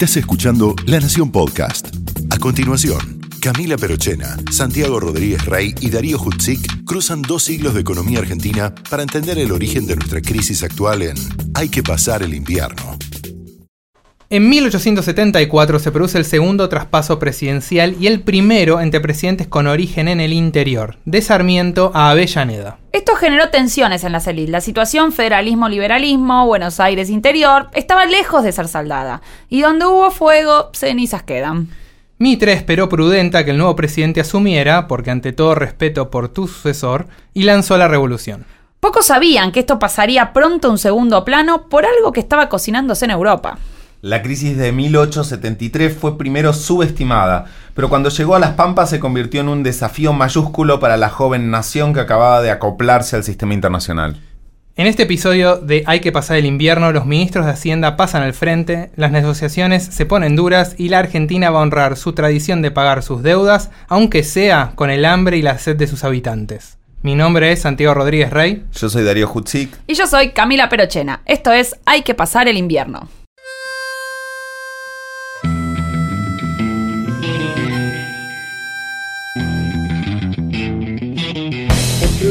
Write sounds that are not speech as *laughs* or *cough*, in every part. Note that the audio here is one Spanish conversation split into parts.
Estás escuchando La Nación Podcast. A continuación, Camila Perochena, Santiago Rodríguez Rey y Darío Hutzik cruzan dos siglos de economía argentina para entender el origen de nuestra crisis actual en Hay que pasar el invierno. En 1874 se produce el segundo traspaso presidencial y el primero entre presidentes con origen en el interior, de Sarmiento a Avellaneda. Esto generó tensiones en la élites. La situación federalismo-liberalismo, Buenos Aires interior, estaba lejos de ser saldada. Y donde hubo fuego, cenizas quedan. Mitre esperó prudenta que el nuevo presidente asumiera, porque ante todo respeto por tu sucesor, y lanzó la revolución. Pocos sabían que esto pasaría pronto a un segundo plano por algo que estaba cocinándose en Europa. La crisis de 1873 fue primero subestimada, pero cuando llegó a las Pampas se convirtió en un desafío mayúsculo para la joven nación que acababa de acoplarse al sistema internacional. En este episodio de Hay que pasar el invierno, los ministros de Hacienda pasan al frente, las negociaciones se ponen duras y la Argentina va a honrar su tradición de pagar sus deudas, aunque sea con el hambre y la sed de sus habitantes. Mi nombre es Santiago Rodríguez Rey. Yo soy Darío Hutzik. Y yo soy Camila Perochena. Esto es Hay que pasar el invierno.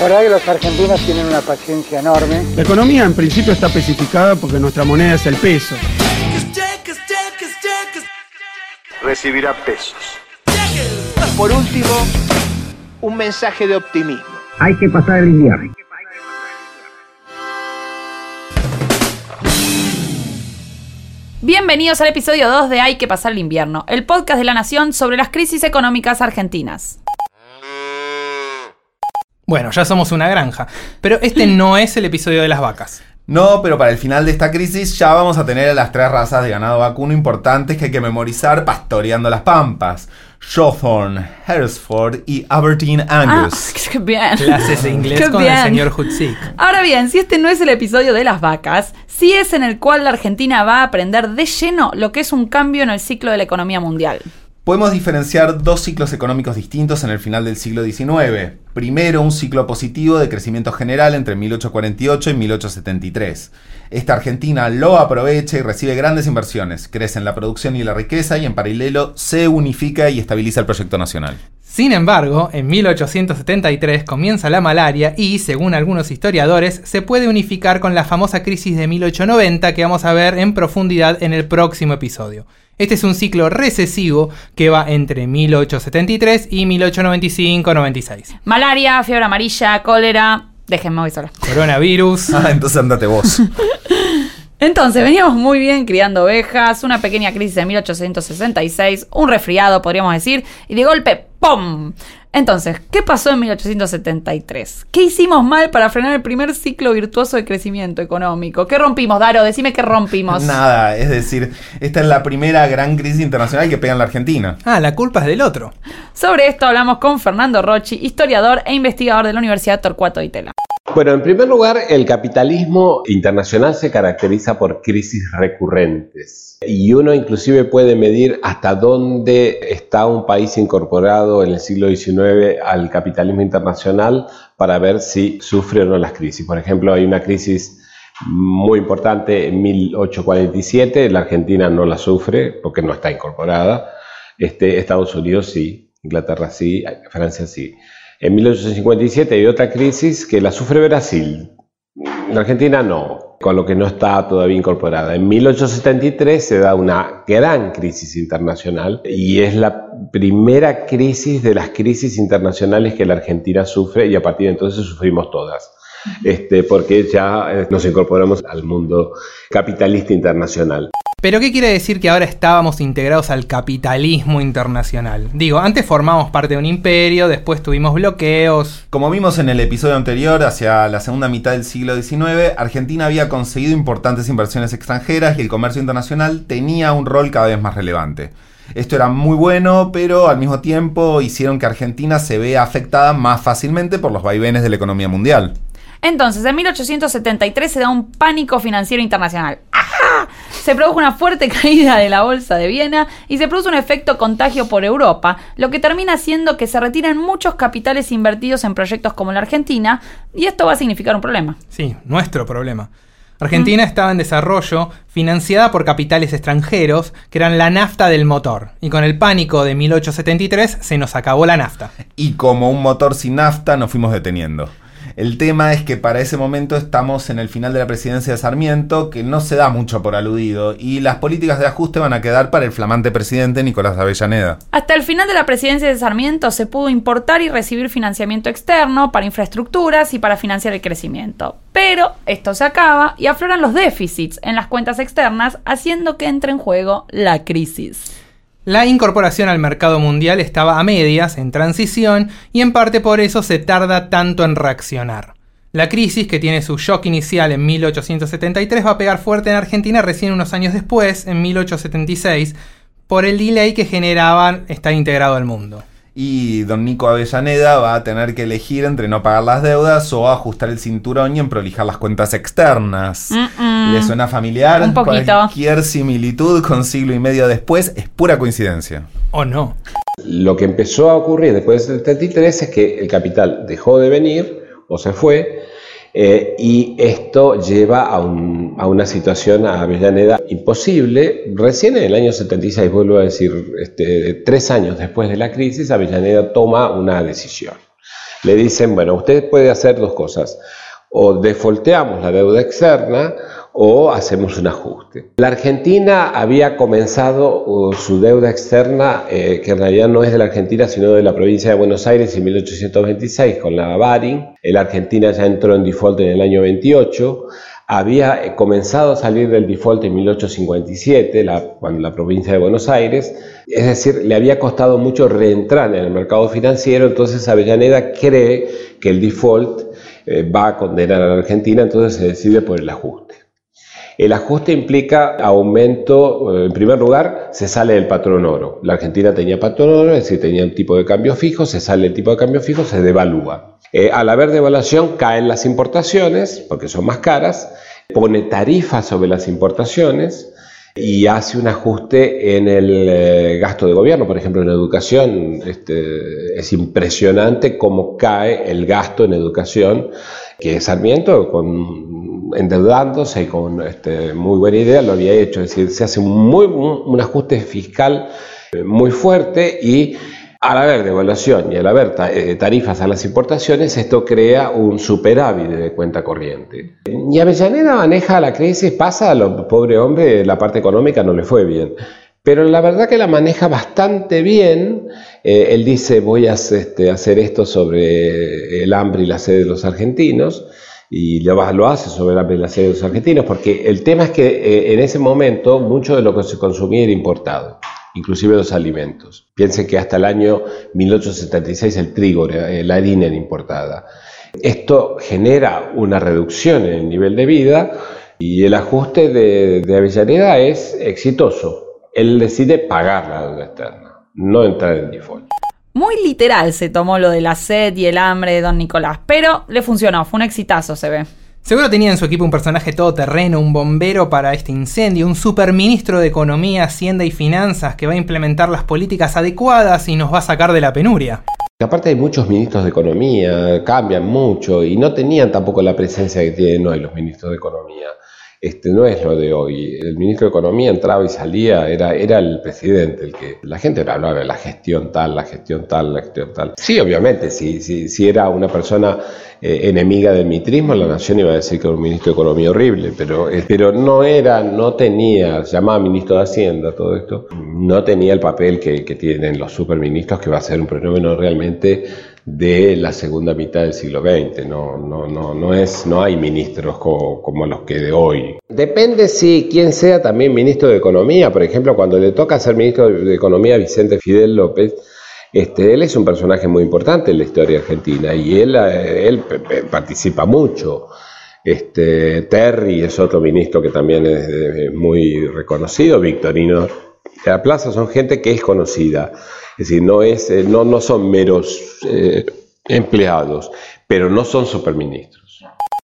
La verdad que los argentinos tienen una paciencia enorme. La economía en principio está especificada porque nuestra moneda es el peso. Recibirá pesos. Por último, un mensaje de optimismo. Hay que pasar el invierno. Bienvenidos al episodio 2 de Hay que pasar el invierno, el podcast de la Nación sobre las crisis económicas argentinas. Bueno, ya somos una granja, pero este no es el episodio de las vacas. No, pero para el final de esta crisis ya vamos a tener a las tres razas de ganado vacuno importantes que hay que memorizar pastoreando las pampas. Shawthorne, Hereford y Aberdeen Angus. Ah, *laughs* qué bien. Clases de inglés Qué con bien. el señor Hutzik. Ahora bien, si este no es el episodio de las vacas, sí es en el cual la Argentina va a aprender de lleno lo que es un cambio en el ciclo de la economía mundial. Podemos diferenciar dos ciclos económicos distintos en el final del siglo XIX. Primero, un ciclo positivo de crecimiento general entre 1848 y 1873. Esta Argentina lo aprovecha y recibe grandes inversiones, crece en la producción y la riqueza y en paralelo se unifica y estabiliza el proyecto nacional. Sin embargo, en 1873 comienza la malaria y, según algunos historiadores, se puede unificar con la famosa crisis de 1890 que vamos a ver en profundidad en el próximo episodio. Este es un ciclo recesivo que va entre 1873 y 1895-96. Malaria, fiebre amarilla, cólera. Déjenme hoy sola. Coronavirus. Ah, entonces andate vos. *laughs* Entonces, veníamos muy bien criando ovejas, una pequeña crisis de 1866, un resfriado, podríamos decir, y de golpe, ¡pum! Entonces, ¿qué pasó en 1873? ¿Qué hicimos mal para frenar el primer ciclo virtuoso de crecimiento económico? ¿Qué rompimos, Daro? Decime qué rompimos. Nada, es decir, esta es la primera gran crisis internacional que pega en la Argentina. Ah, la culpa es del otro. Sobre esto hablamos con Fernando Rochi, historiador e investigador de la Universidad Torcuato de Itela. Bueno, en primer lugar, el capitalismo internacional se caracteriza por crisis recurrentes y uno inclusive puede medir hasta dónde está un país incorporado en el siglo XIX al capitalismo internacional para ver si sufre o no las crisis. Por ejemplo, hay una crisis muy importante en 1847, la Argentina no la sufre porque no está incorporada, este, Estados Unidos sí, Inglaterra sí, Francia sí. En 1857 hay otra crisis que la sufre Brasil. La Argentina no. con lo que no está todavía incorporada. En 1873 se da una gran crisis internacional y es la primera crisis de las crisis internacionales que la Argentina sufre y a partir de entonces sufrimos todas. Este, porque ya eh, nos incorporamos al mundo capitalista internacional. Pero ¿qué quiere decir que ahora estábamos integrados al capitalismo internacional? Digo, antes formamos parte de un imperio, después tuvimos bloqueos. Como vimos en el episodio anterior, hacia la segunda mitad del siglo XIX, Argentina había conseguido importantes inversiones extranjeras y el comercio internacional tenía un rol cada vez más relevante. Esto era muy bueno, pero al mismo tiempo hicieron que Argentina se vea afectada más fácilmente por los vaivenes de la economía mundial. Entonces, en 1873 se da un pánico financiero internacional. ¡Ajá! Se produjo una fuerte *laughs* caída de la bolsa de Viena y se produce un efecto contagio por Europa, lo que termina haciendo que se retiren muchos capitales invertidos en proyectos como la Argentina, y esto va a significar un problema. Sí, nuestro problema. Argentina estaba en desarrollo, financiada por capitales extranjeros, que eran la nafta del motor. Y con el pánico de 1873 se nos acabó la nafta. Y como un motor sin nafta nos fuimos deteniendo. El tema es que para ese momento estamos en el final de la presidencia de Sarmiento, que no se da mucho por aludido, y las políticas de ajuste van a quedar para el flamante presidente Nicolás Avellaneda. Hasta el final de la presidencia de Sarmiento se pudo importar y recibir financiamiento externo para infraestructuras y para financiar el crecimiento. Pero esto se acaba y afloran los déficits en las cuentas externas, haciendo que entre en juego la crisis. La incorporación al mercado mundial estaba a medias, en transición, y en parte por eso se tarda tanto en reaccionar. La crisis, que tiene su shock inicial en 1873, va a pegar fuerte en Argentina recién unos años después, en 1876, por el delay que generaba estar integrado al mundo. Y don Nico Avellaneda va a tener que elegir entre no pagar las deudas o ajustar el cinturón y emprolijar las cuentas externas. Mm-mm. ¿Le suena familiar? Un poquito. Cualquier similitud con siglo y medio después es pura coincidencia. ¿O no? Lo que empezó a ocurrir después del 73 es que el capital dejó de venir o se fue eh, y esto lleva a, un- a una situación a Avellaneda imposible. Recién en el año 76, vuelvo a decir, este, tres años después de la crisis, Avellaneda toma una decisión. Le dicen, bueno, usted puede hacer dos cosas, o defolteamos la deuda externa o hacemos un ajuste. La Argentina había comenzado uh, su deuda externa, eh, que en realidad no es de la Argentina, sino de la provincia de Buenos Aires en 1826 con la Baring. La Argentina ya entró en default en el año 28. Había eh, comenzado a salir del default en 1857, la, cuando la provincia de Buenos Aires. Es decir, le había costado mucho reentrar en el mercado financiero, entonces Avellaneda cree que el default eh, va a condenar a la Argentina, entonces se decide por el ajuste. El ajuste implica aumento, eh, en primer lugar, se sale del patrón oro. La Argentina tenía patrón oro, es decir, tenía un tipo de cambio fijo, se sale el tipo de cambio fijo, se devalúa. Eh, al haber devaluación caen las importaciones, porque son más caras, pone tarifas sobre las importaciones y hace un ajuste en el eh, gasto de gobierno, por ejemplo, en educación. Este, es impresionante cómo cae el gasto en educación, que Sarmiento, con, endeudándose con este, muy buena idea, lo había hecho. Es decir, se hace un, muy, un, ajuste fiscal eh, muy fuerte y al haber devaluación y al haber eh, tarifas a las importaciones, esto crea un superávit de cuenta corriente. Y Avellaneda maneja la crisis, pasa a lo pobre hombre, la parte económica no le fue bien. Pero la verdad que la maneja bastante bien. Eh, él dice, voy a este, hacer esto sobre el hambre y la sed de los argentinos. Y lo, hace sobre la sed de los argentinos, porque el tema es que eh, en ese momento mucho de lo que se consumía era importado inclusive los alimentos. Piensen que hasta el año 1876 el trigo, eh, la harina era importada. Esto genera una reducción en el nivel de vida y el ajuste de, de Avellaneda es exitoso. Él decide pagar la deuda externa, no entrar en default. Muy literal se tomó lo de la sed y el hambre de Don Nicolás, pero le funcionó, fue un exitazo, se ve. Seguro tenía en su equipo un personaje todoterreno, un bombero para este incendio, un superministro de Economía, Hacienda y Finanzas que va a implementar las políticas adecuadas y nos va a sacar de la penuria. Aparte hay muchos ministros de economía, cambian mucho y no tenían tampoco la presencia que tienen hoy los ministros de economía. Este, no es lo de hoy. El ministro de Economía entraba y salía, era, era el presidente el que... La gente no hablaba de la gestión tal, la gestión tal, la gestión tal. Sí, obviamente, si, si, si era una persona eh, enemiga del mitrismo, la nación iba a decir que era un ministro de Economía horrible, pero, eh, pero no era, no tenía, llamaba ministro de Hacienda todo esto, no tenía el papel que, que tienen los superministros, que va a ser un fenómeno realmente de la segunda mitad del siglo XX. No, no, no, no, es, no hay ministros co- como los que de hoy. Depende si quien sea también ministro de Economía. Por ejemplo, cuando le toca ser ministro de Economía a Vicente Fidel López, este, él es un personaje muy importante en la historia argentina y él, eh, él participa mucho. Este, Terry es otro ministro que también es eh, muy reconocido, Victorino. De la plaza son gente que es conocida, es decir, no, es, eh, no, no son meros eh, empleados, pero no son superministros.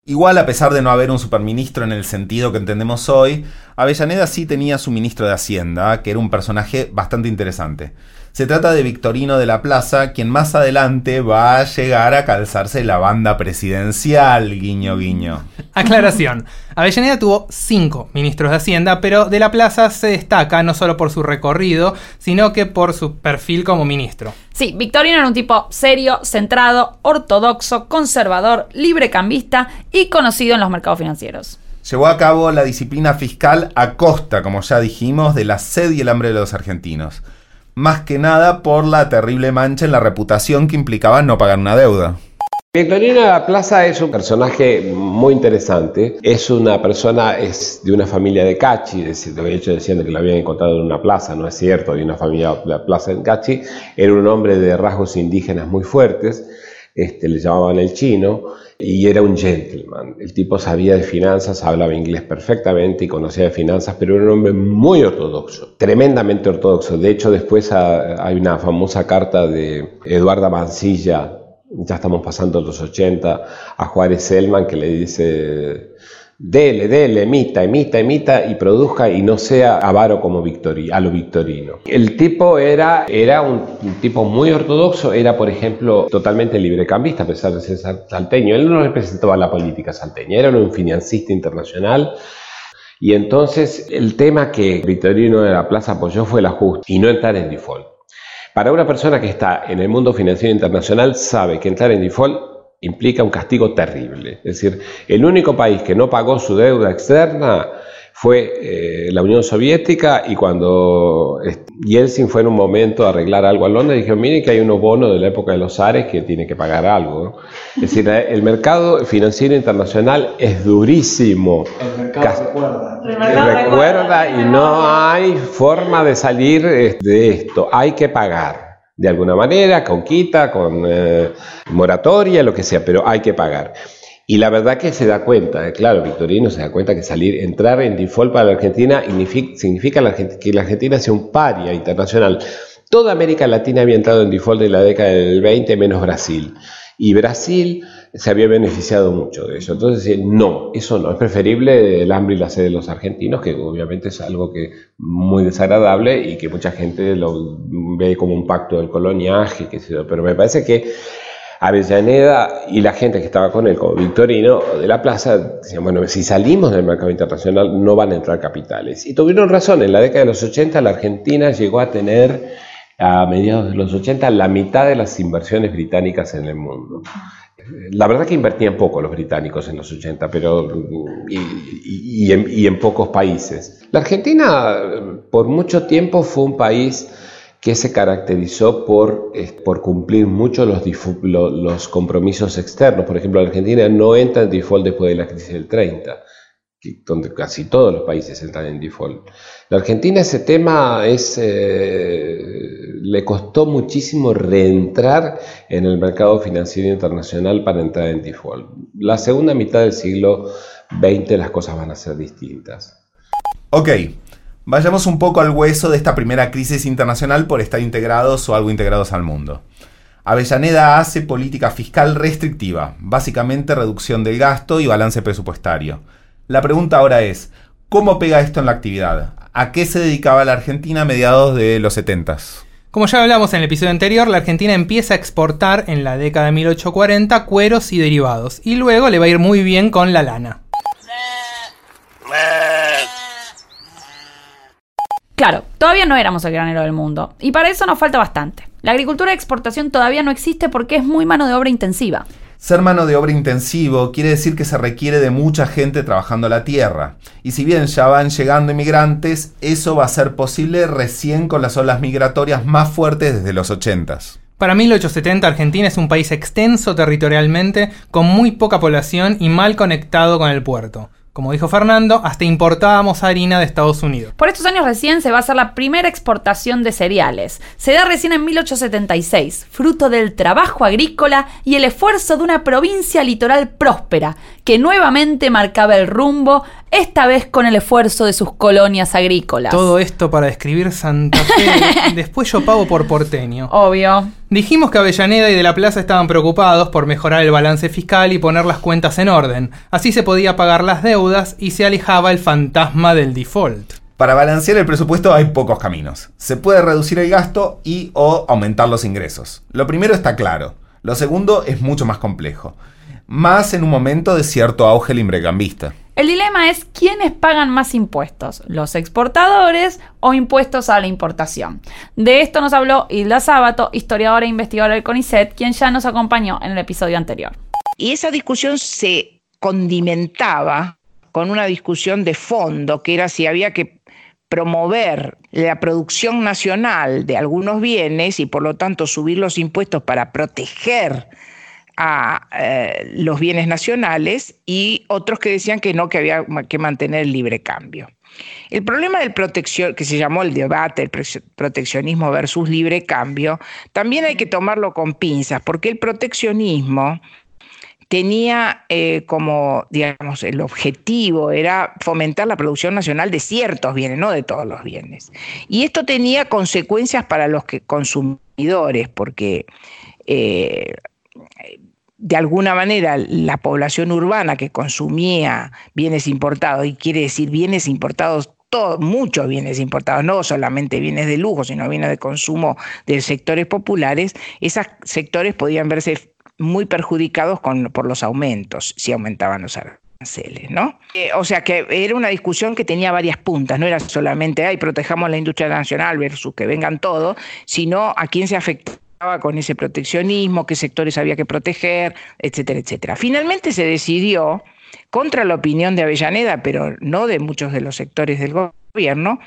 Igual, a pesar de no haber un superministro en el sentido que entendemos hoy, Avellaneda sí tenía su ministro de Hacienda, que era un personaje bastante interesante. Se trata de Victorino de la Plaza, quien más adelante va a llegar a calzarse la banda presidencial, guiño guiño. Aclaración. Avellaneda tuvo cinco ministros de Hacienda, pero de la plaza se destaca no solo por su recorrido, sino que por su perfil como ministro. Sí, Victorino era un tipo serio, centrado, ortodoxo, conservador, librecambista y conocido en los mercados financieros. Llevó a cabo la disciplina fiscal a costa, como ya dijimos, de la sed y el hambre de los argentinos. Más que nada por la terrible mancha en la reputación que implicaba no pagar una deuda. Victorino de la Plaza es un personaje muy interesante. Es una persona, es de una familia de Cachi, de hecho decían que lo habían encontrado en una plaza, no es cierto, de una familia de la plaza en Cachi. Era un hombre de rasgos indígenas muy fuertes, este, le llamaban el chino, y era un gentleman. El tipo sabía de finanzas, hablaba inglés perfectamente y conocía de finanzas, pero era un hombre muy ortodoxo, tremendamente ortodoxo. De hecho, después ah, hay una famosa carta de Eduardo Mancilla, ya estamos pasando los 80, a Juárez Selman que le dice, dele, dele, emita, emita, emita y produzca y no sea avaro como a victorino. El tipo era, era un, tipo muy ortodoxo, era por ejemplo totalmente librecambista a pesar de ser sal- salteño. Él no representaba la política salteña, era un financista internacional. Y entonces el tema que Victorino de la Plaza apoyó fue el ajuste y no entrar en default. Para una persona que está en el mundo financiero internacional sabe que entrar en default implica un castigo terrible. Es decir, el único país que no pagó su deuda externa fue eh, la Unión Soviética y cuando Yeltsin fue en un momento a arreglar algo a Londres, dijo, miren que hay unos bonos de la época de los Ares que tiene que pagar algo. ¿no? Es decir, el mercado financiero internacional es durísimo. Cas- recuerda y no hay forma de salir eh, de esto, hay que pagar. De alguna manera, con quita, con eh, moratoria, lo que sea, pero hay que pagar. Y la verdad que se da cuenta, eh, claro, Victorino se da cuenta que salir, entrar en default para la Argentina significa, que la Argentina sea un paria internacional. Toda América Latina había entrado en default en la década del 20, menos Brasil. Y Brasil se había beneficiado mucho de eso. Entonces, eh, no, eso no. Es preferible el hambre y la sed de los argentinos, que obviamente es algo que muy desagradable y que mucha gente lo ve como un pacto del coloniaje, yo. pero me parece que Avellaneda y la gente que estaba con él, como Victorino de la Plaza, decían, bueno, si salimos del mercado internacional no van a entrar capitales. Y tuvieron razón, en la década de los 80 la Argentina llegó a tener, a mediados de los 80, la mitad de las inversiones británicas en el mundo. La verdad que invertían poco los británicos en los 80, pero y, en, pocos países. La Argentina por mucho tiempo fue un país que se caracterizó por, por cumplir mucho los, los compromisos externos. Por ejemplo, la Argentina no entra en default después de la crisis del 30, que- donde casi todos los países entran en default. La Argentina ese tema es, eh, le costó muchísimo reentrar en el mercado financiero internacional para entrar en default. La segunda mitad del siglo XX las cosas van a ser distintas. Ok, vayamos un poco al hueso de esta primera crisis internacional por estar integrados o algo integrados al mundo. Avellaneda hace política fiscal restrictiva, básicamente reducción del gasto y balance presupuestario. La pregunta ahora es, ¿cómo pega esto en la actividad? a qué se dedicaba la Argentina a mediados de los 70. Como ya hablamos en el episodio anterior, la Argentina empieza a exportar en la década de 1840 cueros y derivados, y luego le va a ir muy bien con la lana. Claro, todavía no éramos el granero del mundo, y para eso nos falta bastante. La agricultura de exportación todavía no existe porque es muy mano de obra intensiva. Ser mano de obra intensivo quiere decir que se requiere de mucha gente trabajando la tierra. Y si bien ya van llegando inmigrantes, eso va a ser posible recién con las olas migratorias más fuertes desde los 80. Para 1870 Argentina es un país extenso territorialmente, con muy poca población y mal conectado con el puerto. Como dijo Fernando, hasta importábamos harina de Estados Unidos. Por estos años recién se va a hacer la primera exportación de cereales. Se da recién en 1876, fruto del trabajo agrícola y el esfuerzo de una provincia litoral próspera, que nuevamente marcaba el rumbo, esta vez con el esfuerzo de sus colonias agrícolas. Todo esto para describir Santa Fe. *laughs* Después yo pago por porteño. Obvio. Dijimos que Avellaneda y de la Plaza estaban preocupados por mejorar el balance fiscal y poner las cuentas en orden. Así se podía pagar las deudas y se alejaba el fantasma del default. Para balancear el presupuesto hay pocos caminos. Se puede reducir el gasto y o aumentar los ingresos. Lo primero está claro. Lo segundo es mucho más complejo. Más en un momento de cierto auge limbrecambista. El dilema es quiénes pagan más impuestos, los exportadores o impuestos a la importación. De esto nos habló Hilda Sábato, historiadora e investigadora del CONICET, quien ya nos acompañó en el episodio anterior. Y esa discusión se condimentaba con una discusión de fondo, que era si había que promover la producción nacional de algunos bienes y por lo tanto subir los impuestos para proteger a eh, los bienes nacionales y otros que decían que no, que había que mantener el libre cambio. El problema del protección, que se llamó el debate, el proteccionismo versus libre cambio, también hay que tomarlo con pinzas, porque el proteccionismo tenía eh, como, digamos, el objetivo era fomentar la producción nacional de ciertos bienes, no de todos los bienes. Y esto tenía consecuencias para los que, consumidores, porque eh, de alguna manera la población urbana que consumía bienes importados, y quiere decir bienes importados muchos bienes importados, no solamente bienes de lujo, sino bienes de consumo de sectores populares, esos sectores podían verse muy perjudicados con, por los aumentos, si aumentaban los aranceles, ¿no? Eh, o sea que era una discusión que tenía varias puntas, no era solamente, ay, protejamos la industria nacional versus que vengan todos, sino a quién se afectaba con ese proteccionismo, qué sectores había que proteger, etcétera, etcétera. Finalmente se decidió, contra la opinión de Avellaneda, pero no de muchos de los sectores del gobierno,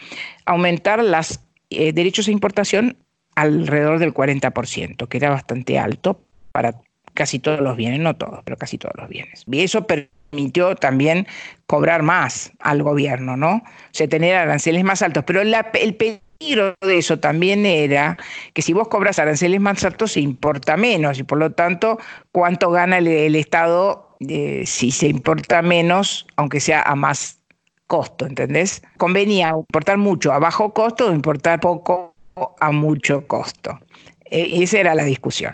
aumentar los eh, derechos de importación alrededor del 40%, que era bastante alto para casi todos los bienes, no todos, pero casi todos los bienes. Y eso permitió también cobrar más al gobierno, ¿no? O sea, tener aranceles más altos. Pero el peligro de eso también era que si vos cobras aranceles más altos se importa menos y por lo tanto, ¿cuánto gana el, Estado eh, si se importa menos, aunque sea a más costo, ¿entendés? Convenía importar mucho a bajo costo o importar poco a mucho costo. E, esa era la discusión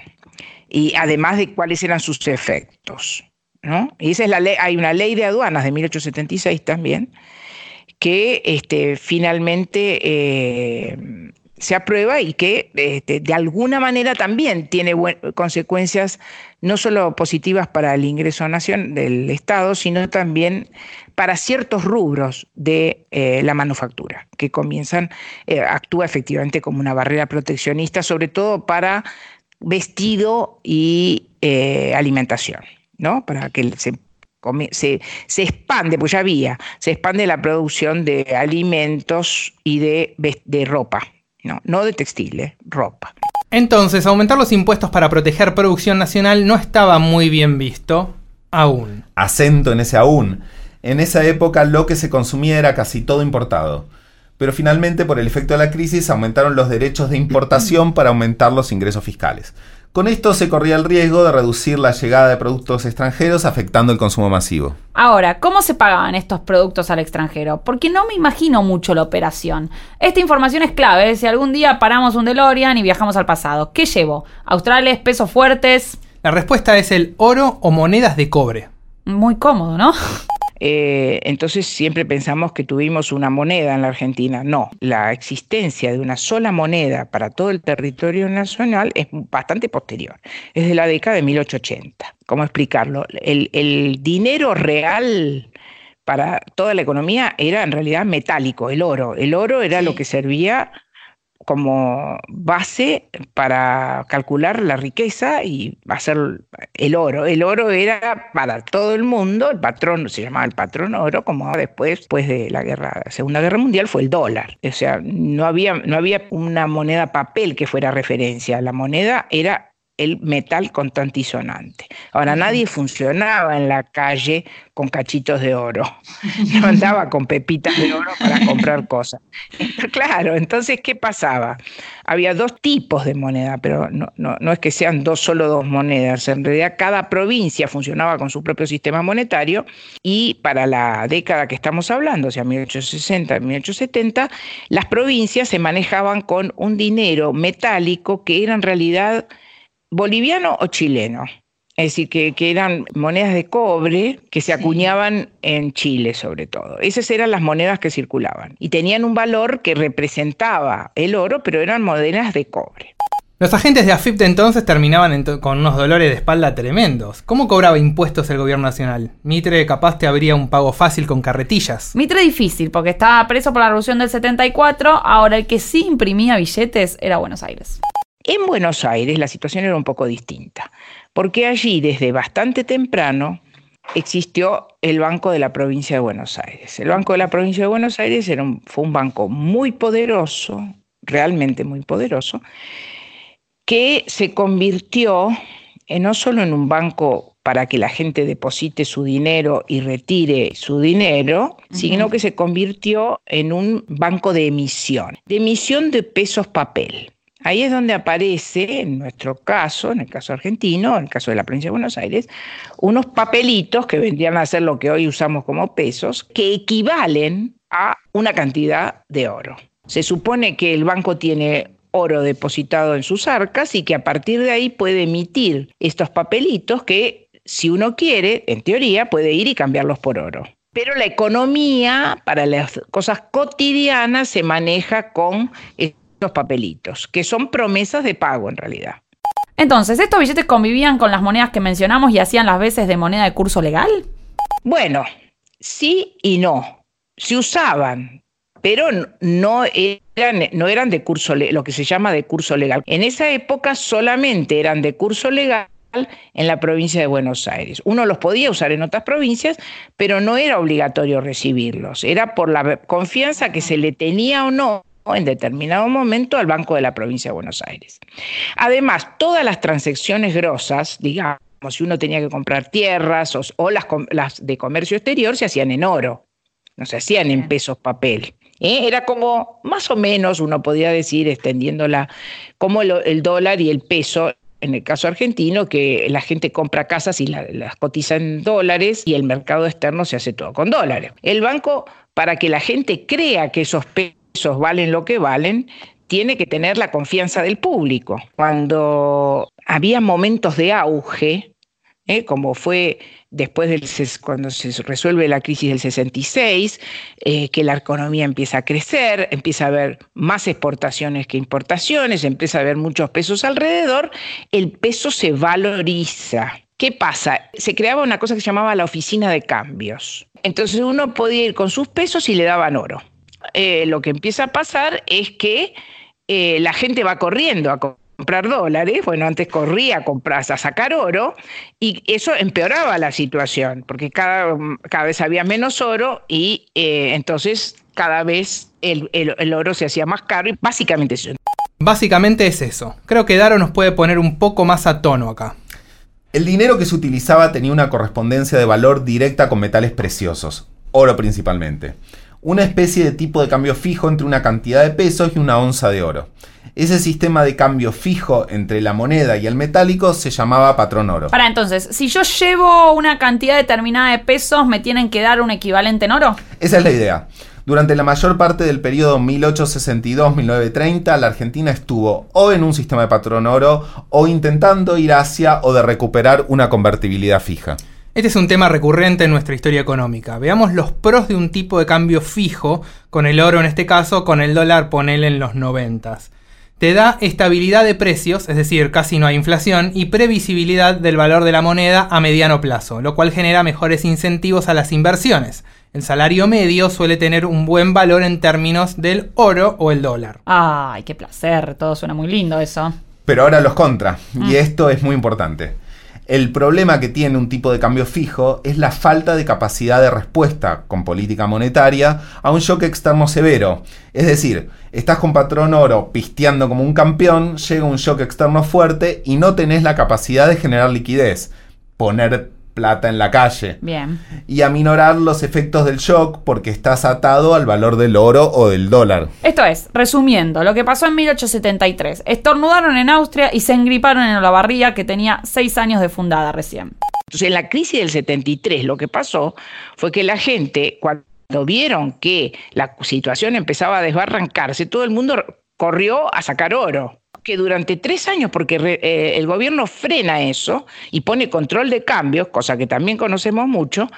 y además de cuáles eran sus efectos. ¿no? Y esa es la ley, hay una ley de aduanas de 1876 también, que este, finalmente eh, se aprueba y que este, de alguna manera también tiene consecuencias no solo positivas para el ingreso nación del Estado, sino también para ciertos rubros de eh, la manufactura, que comienzan, eh, actúa efectivamente como una barrera proteccionista, sobre todo para vestido y alimentación, ¿no? Para que se, se, se, expande, pues ya había, se expande la producción de alimentos y de, de ropa, no, no de textiles, ropa. Entonces, aumentar los impuestos para proteger producción nacional no estaba muy bien visto aún. Acento en ese aún. En esa época lo que se consumía era casi todo importado pero finalmente por el efecto de la crisis aumentaron los derechos de importación para aumentar los ingresos fiscales. Con esto se corría el riesgo de reducir la llegada de productos extranjeros afectando el consumo masivo. Ahora, ¿cómo se pagaban estos productos al extranjero? Porque no me imagino mucho la operación. Esta información es clave. Si algún día paramos un DeLorean y viajamos al pasado, ¿qué llevo? ¿Australes, pesos fuertes? La respuesta es el oro o monedas de cobre. Muy cómodo, ¿no? Eh, entonces siempre pensamos que tuvimos una moneda en la Argentina. No, la existencia de una sola moneda para todo el territorio nacional es bastante posterior. Es de la década de 1880. ¿Cómo explicarlo? El, dinero real para toda la economía era en realidad metálico, el oro. El oro era lo que servía como base para calcular la riqueza y hacer el oro. El oro era para todo el mundo, el patrón se llamaba el patrón oro, como después, después de la guerra, Segunda Guerra Mundial fue el dólar. O sea, no había, no había una moneda papel que fuera referencia, la moneda era el metal contantisonante. Ahora, nadie funcionaba en la calle con cachitos de oro. *laughs* No andaba con pepitas de oro para comprar cosas. *laughs* Claro, entonces, ¿qué pasaba? Había dos tipos de moneda, pero no, no, es que sean dos, solo dos monedas. En realidad, cada provincia funcionaba con su propio sistema monetario y para la década que estamos hablando, o sea, 1860, 1870, las provincias se manejaban con un dinero metálico que era en realidad boliviano o chileno. Es decir, que, eran monedas de cobre que se acuñaban en Chile sobre todo. Esas eran las monedas que circulaban y tenían un valor que representaba el oro, pero eran monedas de cobre. Los agentes de AFIP de entonces terminaban con unos dolores de espalda tremendos. ¿Cómo cobraba impuestos el gobierno nacional? Mitre capaz te habría un pago fácil con carretillas. Mitre difícil, porque estaba preso por la revolución del 74, ahora el que sí imprimía billetes era Buenos Aires. En Buenos Aires la situación era un poco distinta, porque allí desde bastante temprano existió el Banco de la Provincia de Buenos Aires. El Banco de la Provincia de Buenos Aires era fue un banco muy poderoso, realmente muy poderoso, que se convirtió en, no solo en un banco para que la gente deposite su dinero y retire su dinero, sino que se convirtió en un banco de emisión, de emisión de pesos papel. Ahí es donde aparece, en nuestro caso, en el caso argentino, en el caso de la provincia de Buenos Aires, unos papelitos que vendrían a ser lo que hoy usamos como pesos, que equivalen a una cantidad de oro. Se supone que el banco tiene oro depositado en sus arcas y que a partir de ahí puede emitir estos papelitos que, si uno quiere, en teoría, puede ir y cambiarlos por oro. Pero la economía para las cosas cotidianas se maneja con los papelitos, que son promesas de pago en realidad. Entonces, ¿estos billetes convivían con las monedas que mencionamos y hacían las veces de moneda de curso legal? Bueno, sí y no. Se usaban, pero no eran, no eran de curso, lo que se llama de curso legal. En esa época solamente eran de curso legal en la provincia de Buenos Aires. Uno los podía usar en otras provincias, pero no era obligatorio recibirlos. Era por la confianza que se le tenía o no en determinado momento al Banco de la Provincia de Buenos Aires. Además, todas las transacciones grosas, digamos, si uno tenía que comprar tierras o, las, de comercio exterior, se hacían en oro, no se hacían en pesos papel. ¿eh? Era como, más o menos, uno podía decir, extendiéndola, como el, dólar y el peso en el caso argentino, que la gente compra casas y las cotiza en dólares y el mercado externo se hace todo con dólares. El banco, para que la gente crea que esos pesos valen lo que valen, tiene que tener la confianza del público. Cuando había momentos de auge, ¿eh? como fue después del cuando se resuelve la crisis del 66, eh, que la economía empieza a crecer, empieza a haber más exportaciones que importaciones, empieza a haber muchos pesos alrededor, el peso se valoriza. ¿Qué pasa? Se creaba una cosa que se llamaba la oficina de cambios. Entonces uno podía ir con sus pesos y le daban oro. Eh, lo que empieza a pasar es que eh, la gente va corriendo a comprar dólares, bueno, antes corría a comprar, a sacar oro, y eso empeoraba la situación, porque cada, cada vez había menos oro y eh, entonces cada vez el, el, oro se hacía más caro y básicamente eso. Básicamente es eso. Creo que Daro nos puede poner un poco más a tono acá. El dinero que se utilizaba tenía una correspondencia de valor directa con metales preciosos, oro principalmente una especie de tipo de cambio fijo entre una cantidad de pesos y una onza de oro. Ese sistema de cambio fijo entre la moneda y el metálico se llamaba patrón oro. Para entonces, si yo llevo una cantidad determinada de pesos, ¿me tienen que dar un equivalente en oro? Esa es la idea. Durante la mayor parte del periodo 1862-1930, la Argentina estuvo o en un sistema de patrón oro o intentando ir hacia o de recuperar una convertibilidad fija. Este es un tema recurrente en nuestra historia económica. Veamos los pros de un tipo de cambio fijo, con el oro en este caso, con el dólar ponele en los noventas. te da estabilidad de precios, es decir, casi no hay inflación, y previsibilidad del valor de la moneda a mediano plazo, lo cual genera mejores incentivos a las inversiones. El salario medio suele tener un buen valor en términos del oro o el dólar. Ay, qué placer, todo suena muy lindo eso. Pero ahora los contra, y Mm. esto es muy importante. El problema que tiene un tipo de cambio fijo es la falta de capacidad de respuesta con política monetaria a un shock externo severo. Es decir, estás con patrón oro pisteando como un campeón, llega un shock externo fuerte y no tenés la capacidad de generar liquidez, poner plata en la calle Bien. y aminorar los efectos del shock porque estás atado al valor del oro o del dólar. Esto es, resumiendo, lo que pasó en 1873. Estornudaron en Austria y se engriparon en Olavarría, que tenía seis años de fundada recién. Entonces, en la crisis del 73 lo que pasó fue que la gente, cuando vieron que la situación empezaba a desbarrancarse, todo el mundo corrió a sacar oro. Que durante tres años, porque re- eh, el gobierno frena eso y pone control de cambios, cosa que también conocemos mucho,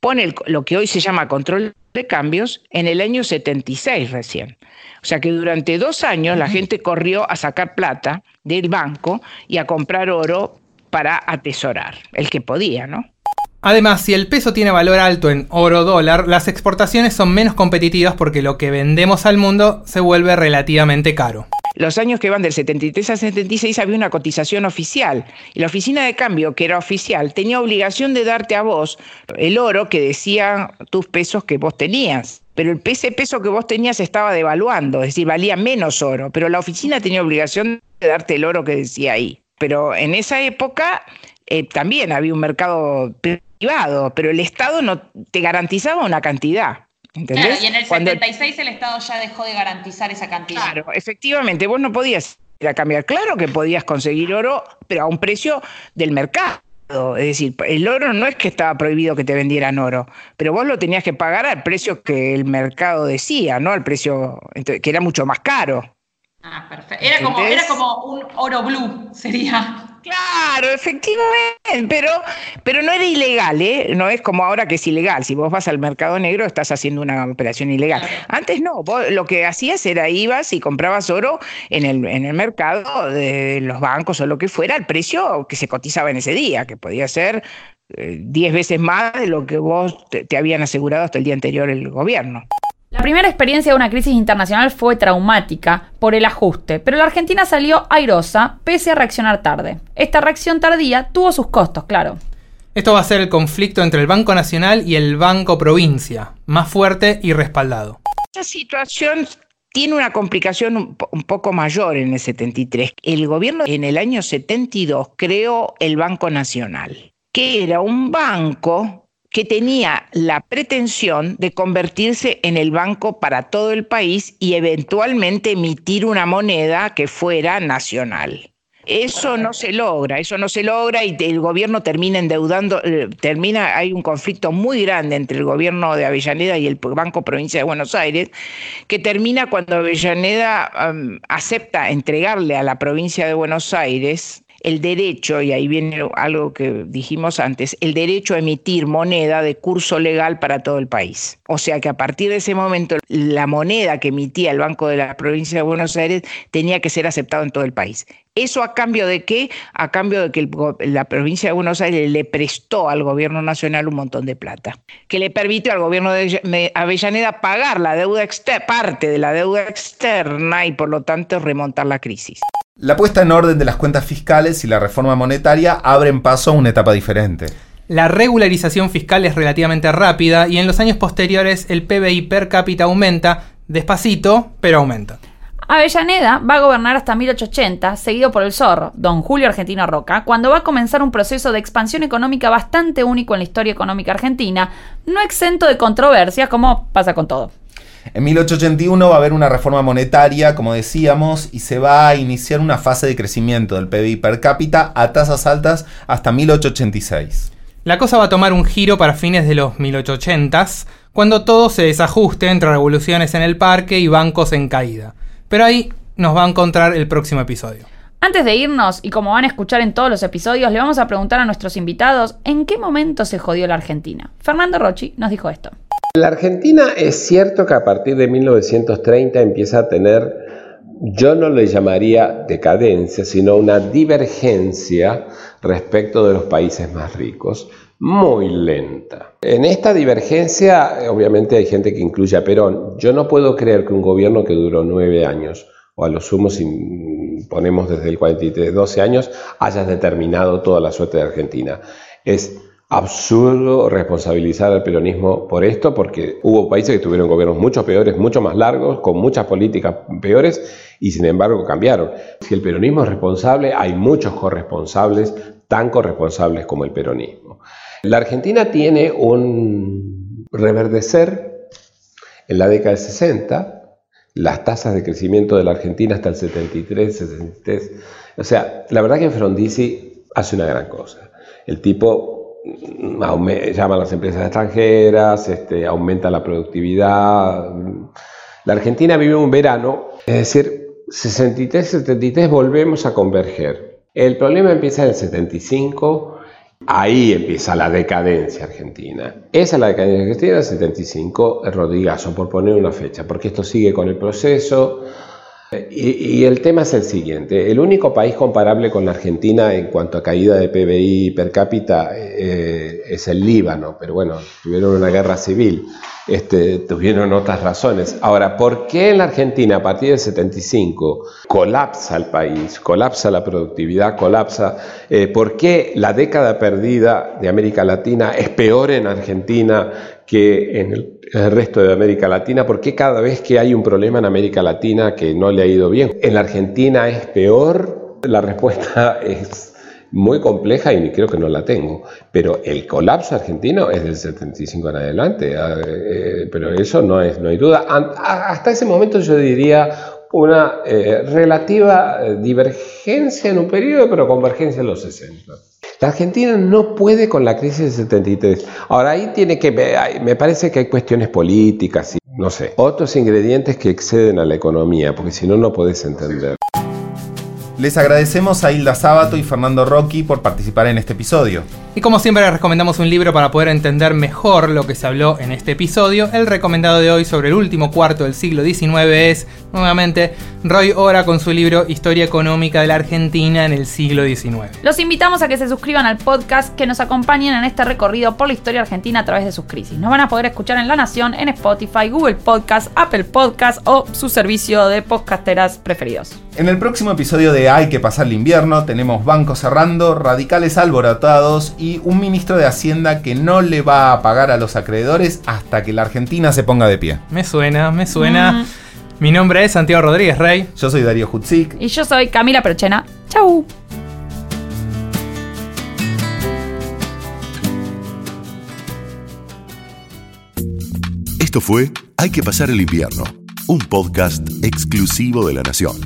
pone el- lo que hoy se llama control de cambios en el año 76 recién. O sea que durante dos años la gente corrió a sacar plata del banco y a comprar oro para atesorar, el que podía, ¿no? Además, si el peso tiene valor alto en oro dólar, las exportaciones son menos competitivas porque lo que vendemos al mundo se vuelve relativamente caro. Los años que van del 73 al 76 había una cotización oficial y la oficina de cambio, que era oficial, tenía obligación de darte a vos el oro que decía tus pesos que vos tenías. Pero el ese peso que vos tenías estaba devaluando, es decir, valía menos oro, pero la oficina tenía obligación de darte el oro que decía ahí. Pero en esa época eh, también había un mercado privado, pero el Estado no te garantizaba una cantidad. ¿Entendés? Claro, y en el Cuando- 76 el Estado ya dejó de garantizar esa cantidad. Claro, efectivamente, vos no podías ir a cambiar. Claro que podías conseguir oro, pero a un precio del mercado. Es decir, el oro no es que estaba prohibido que te vendieran oro, pero vos lo tenías que pagar al precio que el mercado decía, ¿no? Al precio que era mucho más caro. Ah, perfecto. Era como, era como un oro blue, sería. Claro, efectivamente, pero, pero no era ilegal, ¿eh? No es como ahora que es ilegal. Si vos vas al mercado negro, estás haciendo una operación ilegal. Antes no, vos lo que hacías era ibas y comprabas oro en el, en el mercado de los bancos o lo que fuera, al precio que se cotizaba en ese día, que podía ser eh, 10 veces más de lo que vos te, te habían asegurado hasta el día anterior el gobierno. La primera experiencia de una crisis internacional fue traumática por el ajuste, pero la Argentina salió airosa pese a reaccionar tarde. Esta reacción tardía tuvo sus costos, claro. Esto va a ser el conflicto entre el Banco Nacional y el Banco Provincia, más fuerte y respaldado. Esa situación tiene una complicación un, un poco mayor en el 73. El gobierno en el año 72 creó el Banco Nacional, que era un banco que tenía la pretensión de convertirse en el banco para todo el país y eventualmente emitir una moneda que fuera nacional. Eso no se logra, eso no se logra y el gobierno termina endeudando, eh, termina, hay un conflicto muy grande entre el gobierno de Avellaneda y el Banco Provincia de Buenos Aires, que termina cuando Avellaneda acepta entregarle a la provincia de Buenos Aires el derecho, y ahí viene algo que dijimos antes, el derecho a emitir moneda de curso legal para todo el país. O sea que a partir de ese momento la moneda que emitía el Banco de la Provincia de Buenos Aires tenía que ser aceptada en todo el país. ¿Eso a cambio de qué? A cambio de que la provincia de Buenos Aires le prestó al gobierno nacional un montón de plata, que le permitió al gobierno de Avellaneda pagar la deuda parte de la deuda externa y por lo tanto remontar la crisis. La puesta en orden de las cuentas fiscales y la reforma monetaria abren paso a una etapa diferente. La regularización fiscal es relativamente rápida y en los años posteriores el PBI per cápita aumenta, despacito, pero aumenta. Avellaneda va a gobernar hasta 1880, seguido por el zorro, don Julio Argentino Roca, cuando va a comenzar un proceso de expansión económica bastante único en la historia económica argentina, no exento de controversias como pasa con todo. En 1881 va a haber una reforma monetaria, como decíamos, y se va a iniciar una fase de crecimiento del PBI per cápita a tasas altas hasta 1886. La cosa va a tomar un giro para fines de los 1880s, cuando todo se desajuste entre revoluciones en el parque y bancos en caída. Pero ahí nos va a encontrar el próximo episodio. Antes de irnos, y como van a escuchar en todos los episodios, le vamos a preguntar a nuestros invitados en qué momento se jodió la Argentina. Fernando Rochi nos dijo esto. La Argentina es cierto que a partir de 1930 empieza a tener yo no le llamaría decadencia, sino una divergencia respecto de los países más ricos, muy lenta. En esta divergencia, obviamente hay gente que incluye a Perón. Yo no puedo creer que un gobierno que duró nueve años, o a lo sumo si ponemos desde el 43, 12 años, haya determinado toda la suerte de Argentina. Es absurdo responsabilizar al peronismo por esto, porque hubo países que tuvieron gobiernos mucho peores, mucho más largos, con muchas políticas peores, y sin embargo cambiaron. Si el peronismo es responsable, hay muchos corresponsables, tan corresponsables como el peronismo. La Argentina tiene un reverdecer en la década del 60, las tasas de crecimiento de la Argentina hasta el 73, 73. O sea, la verdad que Frondizi hace una gran cosa. El tipo llama a las empresas extranjeras, este, aumenta la productividad. La Argentina vive un verano, es decir, 63-73 volvemos a converger. El problema empieza en el 75, ahí empieza la decadencia argentina. Esa es la decadencia argentina, el 75, Rodrigazo, por poner una fecha, porque esto sigue con el proceso. Y, el tema es el siguiente, el único país comparable con la Argentina en cuanto a caída de PBI per cápita eh, es el Líbano, pero bueno, tuvieron una guerra civil, este, tuvieron otras razones. Ahora, ¿por qué en la Argentina a partir del 75 colapsa el país, colapsa la productividad, colapsa? Eh, ¿Por qué la década perdida de América Latina es peor en Argentina que en el resto de América Latina? ¿Por qué cada vez que hay un problema en América Latina que no le ha ido bien, en la Argentina es peor? La respuesta *laughs* es muy compleja y creo que no la tengo. Pero el colapso argentino es del 75 en adelante, ah, eh, pero eso no, es, no hay duda. Hasta ese momento yo diría una eh, relativa eh, divergencia en un periodo, pero convergencia en los 60. La Argentina no puede con la crisis del 73. Ahora ahí tiene que, me parece que hay cuestiones políticas y no sé, otros ingredientes que exceden a la economía, porque si no, no podés entender. Les agradecemos a Hilda Sábato y Fernando Rocky por participar en este episodio. Y como siempre les recomendamos un libro para poder entender mejor lo que se habló en este episodio. El recomendado de hoy sobre el último cuarto del siglo XIX es, nuevamente, Roy Ora con su libro Historia Económica de la Argentina en el siglo XIX. Los invitamos a que se suscriban al podcast, que nos acompañen en este recorrido por la historia argentina a través de sus crisis. Nos van a poder escuchar en La Nación, en Spotify, Google Podcast, Apple Podcast o su servicio de podcasteras preferidos. En el próximo episodio de Hay que pasar el invierno tenemos bancos cerrando, radicales alborotados y un ministro de Hacienda que no le va a pagar a los acreedores hasta que la Argentina se ponga de pie. Me suena, me suena. Mm. Mi nombre es Santiago Rodríguez Rey. Yo soy Darío Hutzik. Y yo soy Camila Perchena. Chau. Esto fue Hay que pasar el invierno, un podcast exclusivo de la Nación.